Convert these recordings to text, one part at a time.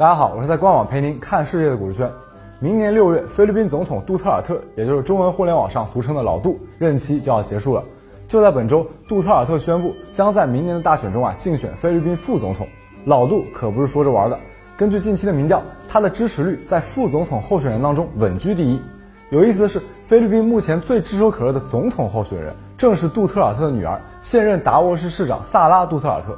大家好，我是在官网陪您看世界的股市圈。明年六月，菲律宾总统杜特尔特，也就是中文互联网上俗称的老杜，任期就要结束了。就在本周，杜特尔特宣布将在明年的大选中啊竞选菲律宾副总统。老杜可不是说着玩的，根据近期的民调，他的支持率在副总统候选人当中稳居第一。有意思的是，菲律宾目前最炙手可热的总统候选人，正是杜特尔特的女儿，现任达沃市市长萨拉·杜特尔特。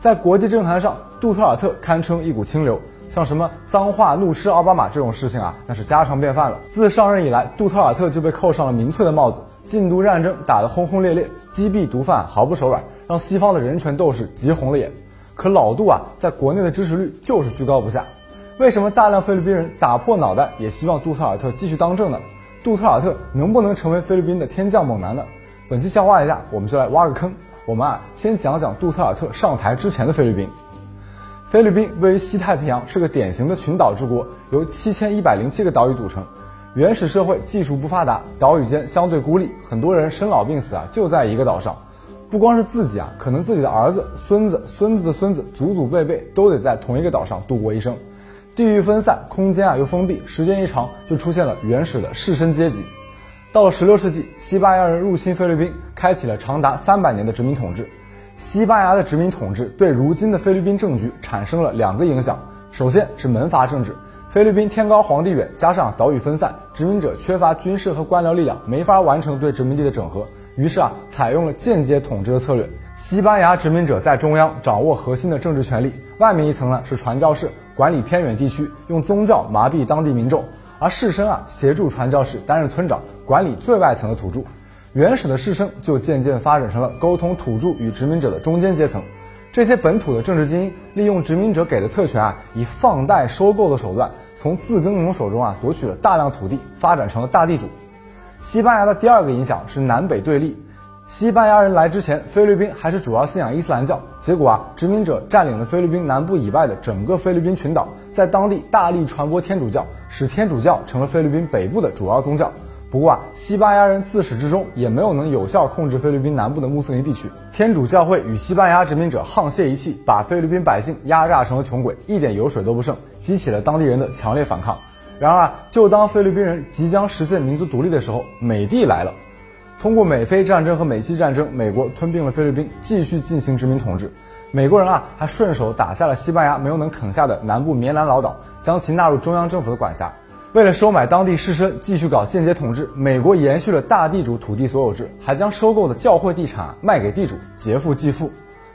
在国际政坛上，杜特尔特堪称一股清流，像什么脏话怒斥奥巴马这种事情啊，那是家常便饭了。自上任以来，杜特尔特就被扣上了民粹的帽子，禁毒战争打得轰轰烈烈，击毙毒贩毫不手软，让西方的人权斗士急红了眼。可老杜啊，在国内的支持率就是居高不下。为什么大量菲律宾人打破脑袋也希望杜特尔特继续当政呢？杜特尔特能不能成为菲律宾的天降猛男呢？本期想挖一下，我们就来挖个坑。我们啊，先讲讲杜特尔特上台之前的菲律宾。菲律宾位于西太平洋，是个典型的群岛之国，由七千一百零七个岛屿组成。原始社会技术不发达，岛屿间相对孤立，很多人生老病死啊就在一个岛上。不光是自己啊，可能自己的儿子、孙子、孙子的孙子，祖祖辈辈都得在同一个岛上度过一生。地域分散，空间啊又封闭，时间一长就出现了原始的士绅阶级。到了16世纪，西班牙人入侵菲律宾，开启了长达三百年的殖民统治。西班牙的殖民统治对如今的菲律宾政局产生了两个影响：首先是门阀政治，菲律宾天高皇帝远，加上岛屿分散，殖民者缺乏军事和官僚力量，没法完成对殖民地的整合，于是啊，采用了间接统治的策略。西班牙殖民者在中央掌握核心的政治权力，外面一层呢是传教士，管理偏远地区，用宗教麻痹当地民众。而士绅啊，协助传教士担任村长，管理最外层的土著。原始的士绅就渐渐发展成了沟通土著与殖民者的中间阶层。这些本土的政治精英利用殖民者给的特权啊，以放贷收购的手段，从自耕农手中啊夺取了大量土地，发展成了大地主。西班牙的第二个影响是南北对立。西班牙人来之前，菲律宾还是主要信仰伊斯兰教。结果啊，殖民者占领了菲律宾南部以外的整个菲律宾群岛，在当地大力传播天主教，使天主教成了菲律宾北部的主要宗教。不过啊，西班牙人自始至终也没有能有效控制菲律宾南部的穆斯林地区。天主教会与西班牙殖民者沆瀣一气，把菲律宾百姓压榨成了穷鬼，一点油水都不剩，激起了当地人的强烈反抗。然而啊，就当菲律宾人即将实现民族独立的时候，美帝来了。通过美菲战争和美西战争，美国吞并了菲律宾，继续进行殖民统治。美国人啊，还顺手打下了西班牙没有能啃下的南部棉兰老岛，将其纳入中央政府的管辖。为了收买当地士绅，继续搞间接统治，美国延续了大地主土地所有制，还将收购的教会地产卖给地主，劫富济富。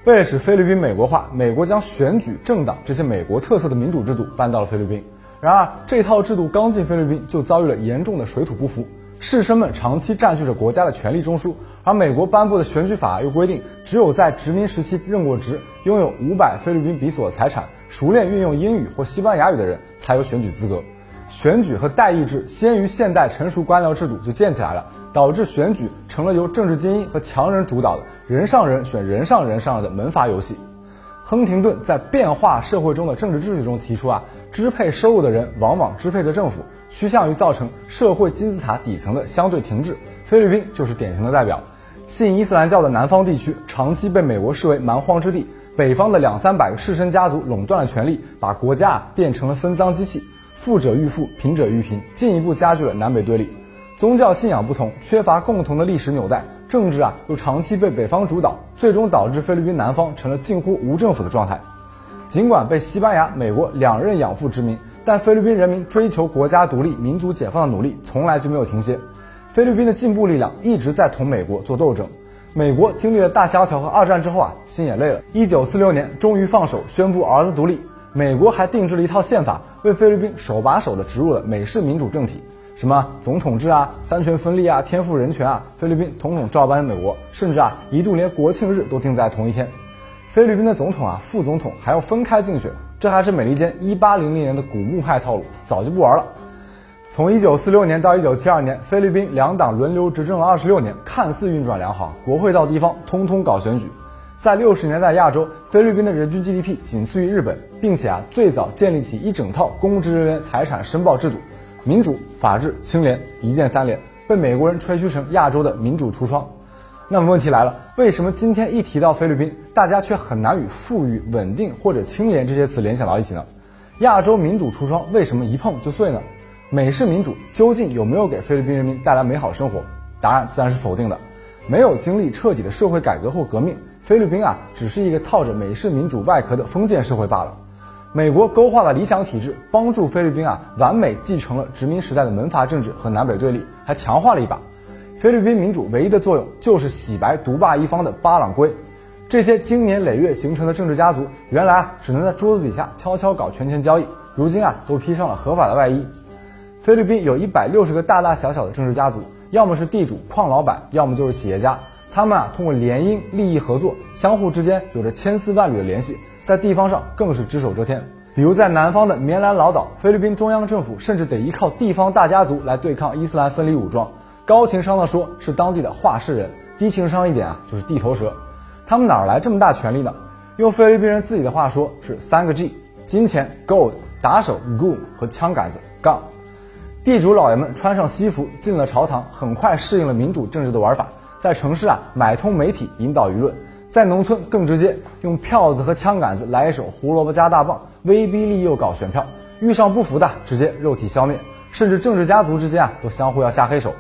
为了使菲律宾美国化，美国将选举政党这些美国特色的民主制度搬到了菲律宾。然而，这套制度刚进菲律宾，就遭遇了严重的水土不服。士绅们长期占据着国家的权力中枢，而美国颁布的选举法又规定，只有在殖民时期任过职、拥有五百菲律宾比索财产、熟练运用英语或西班牙语的人才有选举资格。选举和代议制先于现代成熟官僚制度就建起来了，导致选举成了由政治精英和强人主导的人上人选人上人上的门阀游戏。亨廷顿在变化社会中的政治秩序中提出啊，支配收入的人往往支配着政府，趋向于造成社会金字塔底层的相对停滞。菲律宾就是典型的代表。信伊斯兰教的南方地区长期被美国视为蛮荒之地，北方的两三百个士绅家族垄断了权力，把国家变成了分赃机器，富者愈富，贫者愈贫，进一步加剧了南北对立。宗教信仰不同，缺乏共同的历史纽带，政治啊又长期被北方主导，最终导致菲律宾南方成了近乎无政府的状态。尽管被西班牙、美国两任养父殖民，但菲律宾人民追求国家独立、民族解放的努力从来就没有停歇。菲律宾的进步力量一直在同美国做斗争。美国经历了大萧条和二战之后啊，心也累了。一九四六年，终于放手宣布儿子独立。美国还定制了一套宪法，为菲律宾手把手的植入了美式民主政体。什么总统制啊，三权分立啊，天赋人权啊，菲律宾统统照搬美国，甚至啊一度连国庆日都定在同一天。菲律宾的总统啊、副总统还要分开竞选，这还是美利坚一八零零年的古墓派套路，早就不玩了。从一九四六年到一九七二年，菲律宾两党轮流执政了二十六年，看似运转良好，国会到地方通通搞选举。在六十年代亚洲，菲律宾的人均 GDP 仅次于日本，并且啊最早建立起一整套公职人员财产申报制度。民主、法治、清廉，一键三连，被美国人吹嘘成亚洲的民主橱窗。那么问题来了，为什么今天一提到菲律宾，大家却很难与富裕、稳定或者清廉这些词联想到一起呢？亚洲民主橱窗为什么一碰就碎呢？美式民主究竟有没有给菲律宾人民带来美好生活？答案自然是否定的。没有经历彻底的社会改革或革命，菲律宾啊，只是一个套着美式民主外壳的封建社会罢了。美国勾画了理想体制，帮助菲律宾啊完美继承了殖民时代的门阀政治和南北对立，还强化了一把。菲律宾民主唯一的作用就是洗白独霸一方的巴朗圭。这些经年累月形成的政治家族，原来啊只能在桌子底下悄悄搞权钱交易，如今啊都披上了合法的外衣。菲律宾有一百六十个大大小小的政治家族。要么是地主、矿老板，要么就是企业家。他们啊，通过联姻、利益合作，相互之间有着千丝万缕的联系，在地方上更是只手遮天。比如在南方的棉兰老岛，菲律宾中央政府甚至得依靠地方大家族来对抗伊斯兰分离武装。高情商的说，是当地的话事人；低情商一点啊，就是地头蛇。他们哪来这么大权力呢？用菲律宾人自己的话说，是三个 G：金钱 （Gold）、打手 （Goon） 和枪杆子 （Gun）。地主老爷们穿上西服进了朝堂，很快适应了民主政治的玩法。在城市啊，买通媒体引导舆论；在农村更直接，用票子和枪杆子来一手胡萝卜加大棒，威逼利诱搞选票。遇上不服的，直接肉体消灭。甚至政治家族之间啊，都相互要下黑手。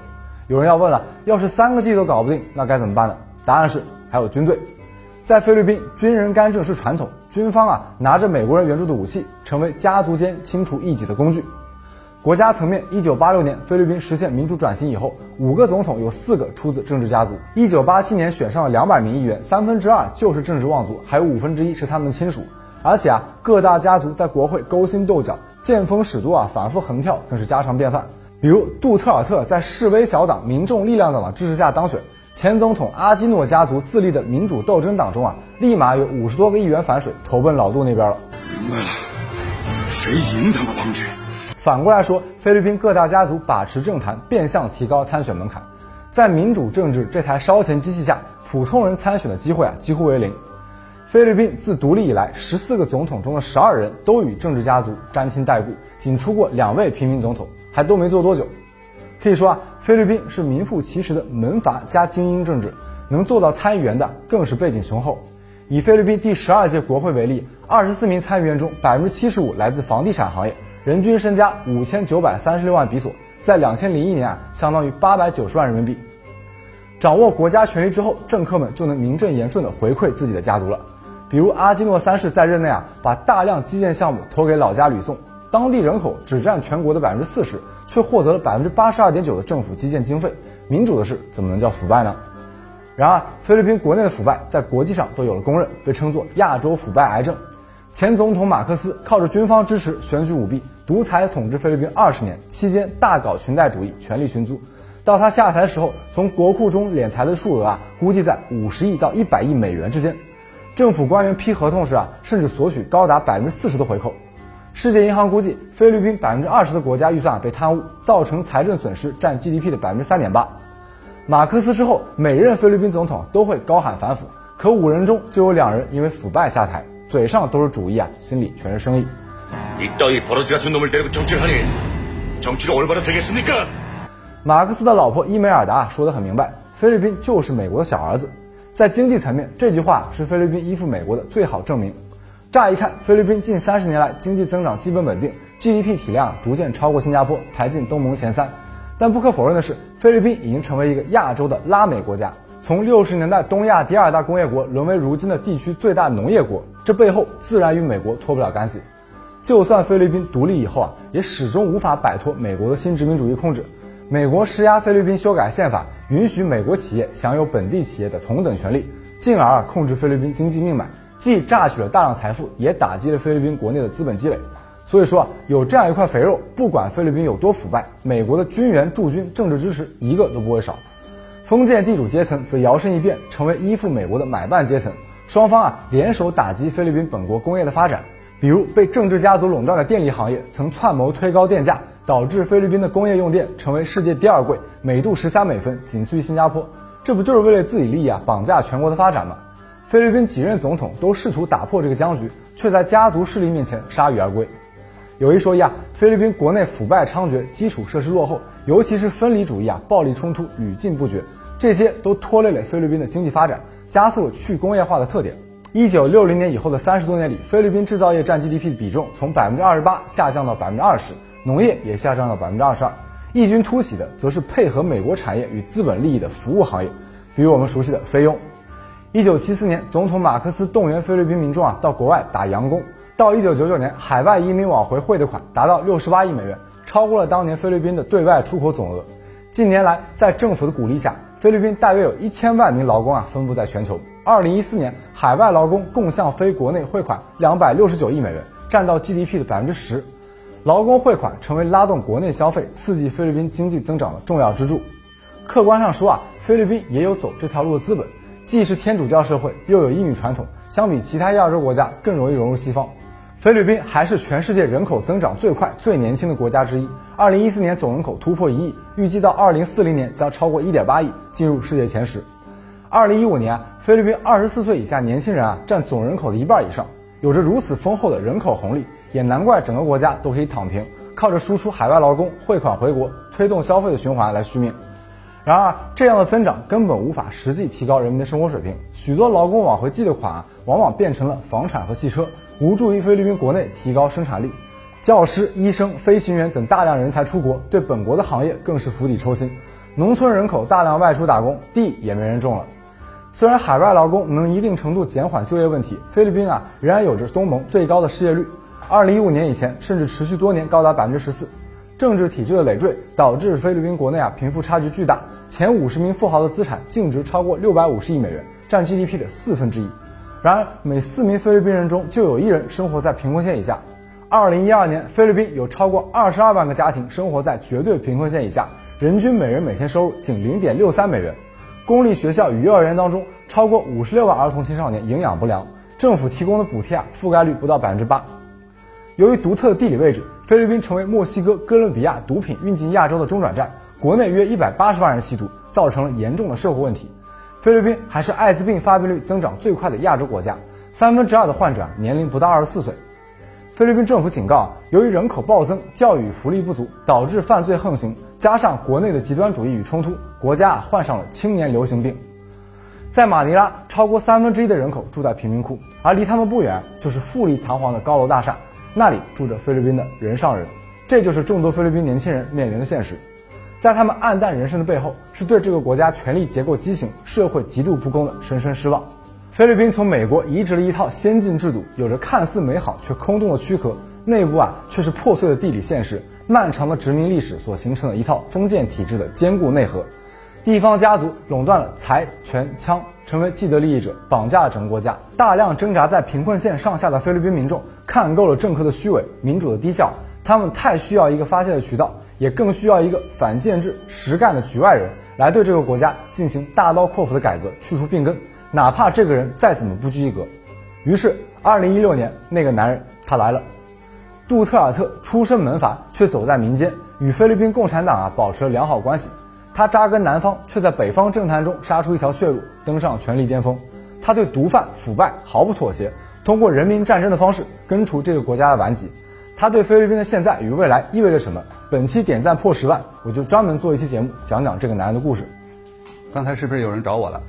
有人要问了，要是三个 G 都搞不定，那该怎么办呢？答案是还有军队。在菲律宾，军人干政是传统，军方啊拿着美国人援助的武器，成为家族间清除异己的工具。国家层面，一九八六年菲律宾实现民主转型以后，五个总统有四个出自政治家族。一九八七年选上了两百名议员，三分之二就是政治望族，还有五分之一是他们的亲属。而且啊，各大家族在国会勾心斗角、见风使舵啊，反复横跳更是家常便饭。比如杜特尔特在示威小党民众力量党的支持下当选，前总统阿基诺家族自立的民主斗争党中啊，立马有五十多个议员反水，投奔老杜那边了。明白了，谁赢他们帮去？反过来说，菲律宾各大家族把持政坛，变相提高参选门槛。在民主政治这台烧钱机器下，普通人参选的机会啊几乎为零。菲律宾自独立以来，十四个总统中的十二人都与政治家族沾亲带故，仅出过两位平民总统，还都没做多久。可以说啊，菲律宾是名副其实的门阀加精英政治，能做到参议员的更是背景雄厚。以菲律宾第十二届国会为例，二十四名参议员中，百分之七十五来自房地产行业。人均身家五千九百三十六万比索，在两千零一年啊，相当于八百九十万人民币。掌握国家权力之后，政客们就能名正言顺地回馈自己的家族了。比如阿基诺三世在任内啊，把大量基建项目投给老家吕宋，当地人口只占全国的百分之四十，却获得了百分之八十二点九的政府基建经费。民主的事怎么能叫腐败呢？然而，菲律宾国内的腐败在国际上都有了公认，被称作亚洲腐败癌症。前总统马克思靠着军方支持，选举舞弊，独裁统治菲律宾二十年，期间大搞裙带主义，权力寻租。到他下台的时候，从国库中敛财的数额啊，估计在五十亿到一百亿美元之间。政府官员批合同时啊，甚至索取高达百分之四十的回扣。世界银行估计，菲律宾百分之二十的国家预算啊被贪污，造成财政损失占 GDP 的百分之三点八。马克思之后，每任菲律宾总统都会高喊反腐，可五人中就有两人因为腐败下台。嘴上都是主义啊，心里全是生意。马克思的老婆伊梅尔达说得很明白，菲律宾就是美国的小儿子。在经济层面，这句话是菲律宾依附美国的最好证明。乍一看，菲律宾近三十年来经济增长基本稳定，GDP 体量逐渐超过新加坡，排进东盟前三。但不可否认的是，菲律宾已经成为一个亚洲的拉美国家。从六十年代东亚第二大工业国沦为如今的地区最大农业国，这背后自然与美国脱不了干系。就算菲律宾独立以后啊，也始终无法摆脱美国的新殖民主义控制。美国施压菲律宾修改宪法，允许美国企业享有本地企业的同等权利，进而控制菲律宾经济命脉，既榨取了大量财富，也打击了菲律宾国内的资本积累。所以说啊，有这样一块肥肉，不管菲律宾有多腐败，美国的军援驻军、政治支持一个都不会少。封建地主阶层则摇身一变，成为依附美国的买办阶层。双方啊联手打击菲律宾本国工业的发展。比如被政治家族垄断的电力行业，曾串谋推高电价，导致菲律宾的工业用电成为世界第二贵，每度十三美分，仅次于新加坡。这不就是为了自己利益啊，绑架全国的发展吗？菲律宾几任总统都试图打破这个僵局，却在家族势力面前铩羽而归。有一说一啊，菲律宾国内腐败猖獗，基础设施落后，尤其是分离主义啊，暴力冲突屡禁不绝，这些都拖累了菲律宾的经济发展，加速去工业化的特点。一九六零年以后的三十多年里，菲律宾制造业占 GDP 的比重从百分之二十八下降到百分之二十，农业也下降到百分之二十二。异军突起的，则是配合美国产业与资本利益的服务行业，比如我们熟悉的菲佣。一九七四年，总统马克思动员菲律宾民众啊到国外打洋工。到一九九九年，海外移民往回汇的款达到六十八亿美元，超过了当年菲律宾的对外出口总额。近年来，在政府的鼓励下，菲律宾大约有一千万名劳工啊分布在全球。二零一四年，海外劳工共向非国内汇款两百六十九亿美元，占到 GDP 的百分之十。劳工汇款成为拉动国内消费、刺激菲律宾经济增长的重要支柱。客观上说啊，菲律宾也有走这条路的资本，既是天主教社会，又有英语传统，相比其他亚洲国家更容易融入西方。菲律宾还是全世界人口增长最快、最年轻的国家之一。二零一四年总人口突破一亿，预计到二零四零年将超过一点八亿，进入世界前十。二零一五年，菲律宾二十四岁以下年轻人啊占总人口的一半以上。有着如此丰厚的人口红利，也难怪整个国家都可以躺平，靠着输出海外劳工汇款回国，推动消费的循环来续命。然而，这样的增长根本无法实际提高人民的生活水平，许多劳工往回寄的款啊往往变成了房产和汽车，无助于菲律宾国内提高生产力。教师、医生、飞行员等大量人才出国，对本国的行业更是釜底抽薪。农村人口大量外出打工，地也没人种了。虽然海外劳工能一定程度减缓就业问题，菲律宾啊仍然有着东盟最高的失业率，二零一五年以前甚至持续多年高达百分之十四。政治体制的累赘导致菲律宾国内啊贫富差距巨大，前五十名富豪的资产净值超过六百五十亿美元，占 GDP 的四分之一。然而每四名菲律宾人中就有一人生活在贫困线以下。二零一二年，菲律宾有超过二十二万个家庭生活在绝对贫困线以下，人均每人每天收入仅零点六三美元。公立学校与幼儿园当中，超过五十六万儿童青少年营养不良，政府提供的补贴啊覆盖率不到百分之八。由于独特的地理位置，菲律宾成为墨西哥、哥伦比亚毒品运进亚洲的中转站，国内约一百八十万人吸毒，造成了严重的社会问题。菲律宾还是艾滋病发病率增长最快的亚洲国家，三分之二的患者年龄不到二十四岁。菲律宾政府警告，由于人口暴增、教育福利不足，导致犯罪横行，加上国内的极端主义与冲突，国家啊患上了青年流行病。在马尼拉，超过三分之一的人口住在贫民窟，而离他们不远就是富丽堂皇的高楼大厦，那里住着菲律宾的人上人。这就是众多菲律宾年轻人面临的现实。在他们黯淡人生的背后，是对这个国家权力结构畸形、社会极度不公的深深失望。菲律宾从美国移植了一套先进制度，有着看似美好却空洞的躯壳，内部啊却是破碎的地理现实，漫长的殖民历史所形成的一套封建体制的坚固内核。地方家族垄断了财权枪，成为既得利益者，绑架了整个国家。大量挣扎在贫困线上下的菲律宾民众看够了政客的虚伪、民主的低效，他们太需要一个发泄的渠道，也更需要一个反建制、实干的局外人来对这个国家进行大刀阔斧的改革，去除病根。哪怕这个人再怎么不拘一格，于是，二零一六年那个男人他来了。杜特尔特出身门阀，却走在民间，与菲律宾共产党啊保持了良好关系。他扎根南方，却在北方政坛中杀出一条血路，登上权力巅峰。他对毒贩腐败毫不妥协，通过人民战争的方式根除这个国家的顽疾。他对菲律宾的现在与未来意味着什么？本期点赞破十万，我就专门做一期节目讲讲这个男人的故事。刚才是不是有人找我了？